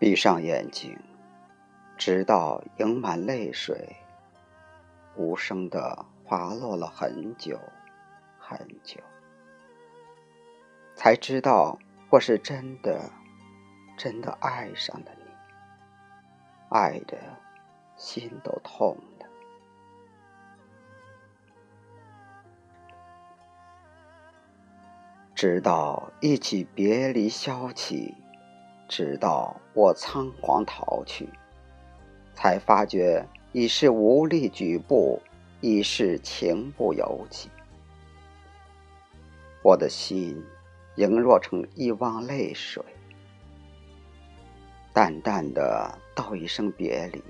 闭上眼睛，直到盈满泪水，无声的滑落了很久很久，才知道我是真的真的爱上了你，爱的心都痛了。直到一起别离消起。直到我仓皇逃去，才发觉已是无力举步，已是情不由己。我的心凝若成一汪泪水，淡淡的道一声别离，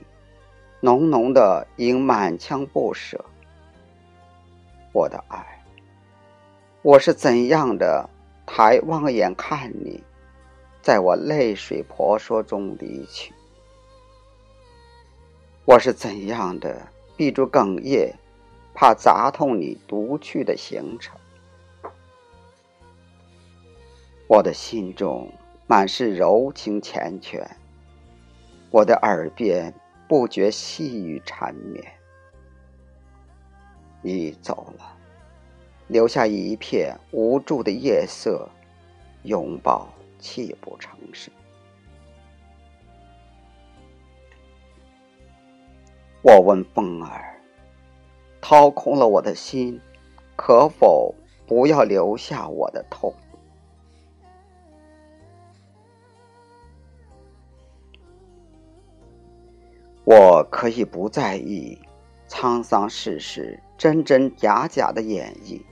浓浓的应满腔不舍。我的爱，我是怎样的抬望眼看你？在我泪水婆娑中离去，我是怎样的闭住哽咽，怕砸痛你独去的行程。我的心中满是柔情缱绻，我的耳边不觉细语缠绵。你走了，留下一片无助的夜色，拥抱。泣不成声。我问风儿：“掏空了我的心，可否不要留下我的痛？”我可以不在意沧桑世事真真假假的演绎，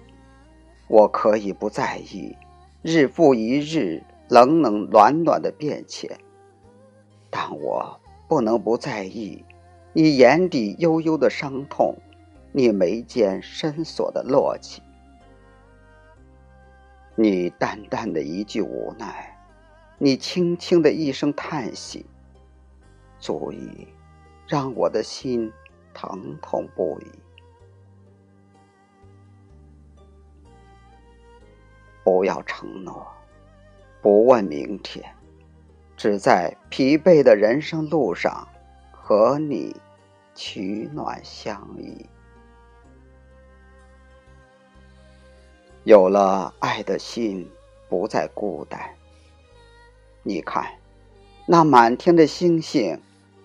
我可以不在意日复一日。冷冷暖暖的变迁，但我不能不在意你眼底悠悠的伤痛，你眉间深锁的落寂，你淡淡的一句无奈，你轻轻的一声叹息，足以让我的心疼痛不已。不要承诺。不问明天，只在疲惫的人生路上和你取暖相依。有了爱的心，不再孤单。你看，那满天的星星，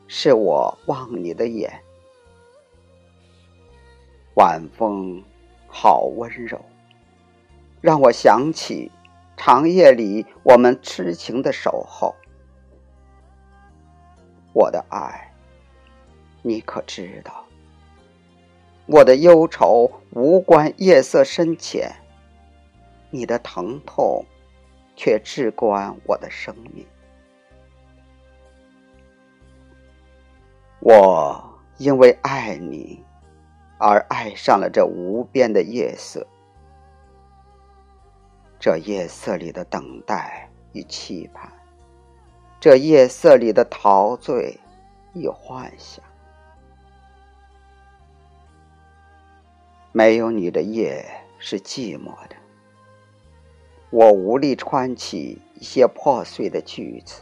是我望你的眼。晚风好温柔，让我想起。长夜里，我们痴情的守候。我的爱，你可知道？我的忧愁无关夜色深浅，你的疼痛却至关我的生命。我因为爱你，而爱上了这无边的夜色。这夜色里的等待与期盼，这夜色里的陶醉与幻想，没有你的夜是寂寞的。我无力穿起一些破碎的句子，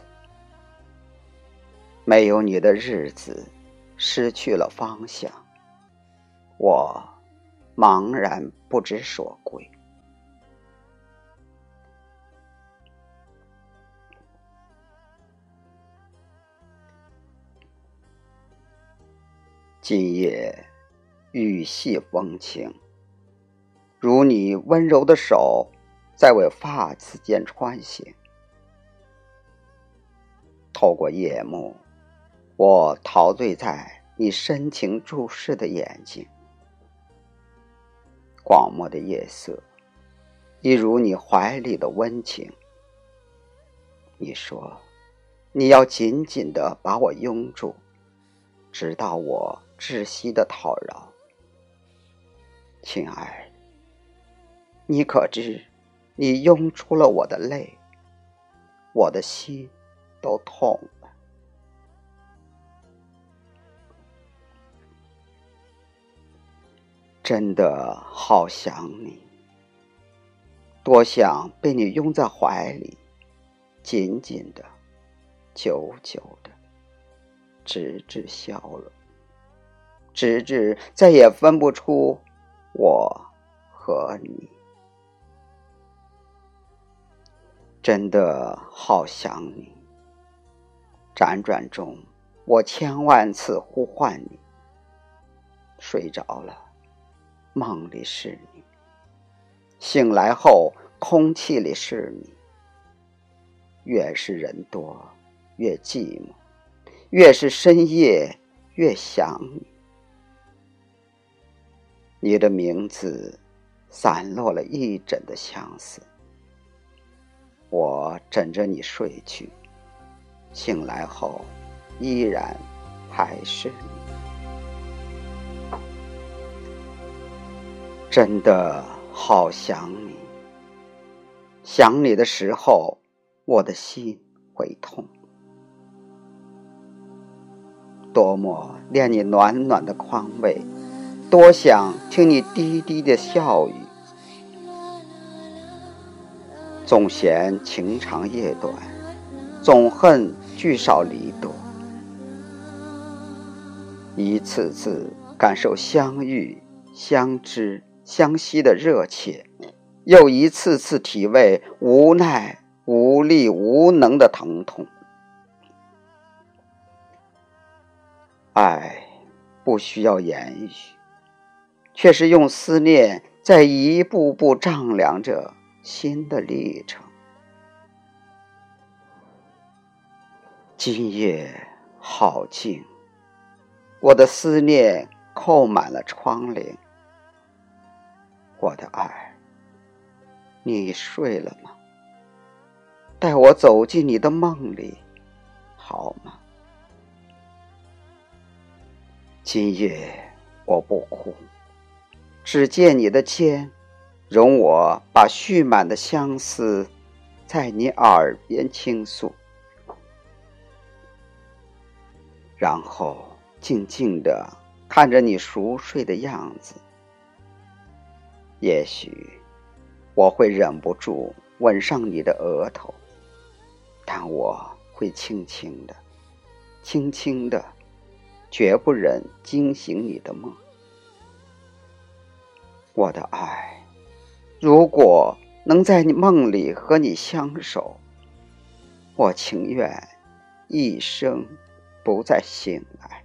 没有你的日子失去了方向，我茫然不知所归。今夜雨细风轻，如你温柔的手在我发丝间穿行。透过夜幕，我陶醉在你深情注视的眼睛。广漠的夜色，一如你怀里的温情。你说，你要紧紧的把我拥住，直到我。窒息的讨饶，亲爱，你可知，你拥出了我的泪，我的心都痛了。真的好想你，多想被你拥在怀里，紧紧的久久的，直至消融，直至再也分不出我和你。真的好想你，辗转中，我千万次呼唤你。睡着了，梦里是你；醒来后，空气里是你。越是人多，越寂寞；越是深夜，越想你。你的名字，散落了一枕的相思。我枕着你睡去，醒来后，依然还是你。真的好想你，想你的时候，我的心会痛。多么恋你暖暖的宽慰，多想听你低低的笑语。总嫌情长夜短，总恨聚少离多。一次次感受相遇、相知。相惜的热切，又一次次体味无奈、无力、无能的疼痛。爱不需要言语，却是用思念在一步步丈量着新的历程。今夜好静，我的思念扣满了窗棂。我的爱，你睡了吗？带我走进你的梦里，好吗？今夜我不哭，只见你的肩，容我把蓄满的相思在你耳边倾诉，然后静静的看着你熟睡的样子。也许我会忍不住吻上你的额头，但我会轻轻的、轻轻的，绝不忍惊醒你的梦。我的爱，如果能在你梦里和你相守，我情愿一生不再醒来。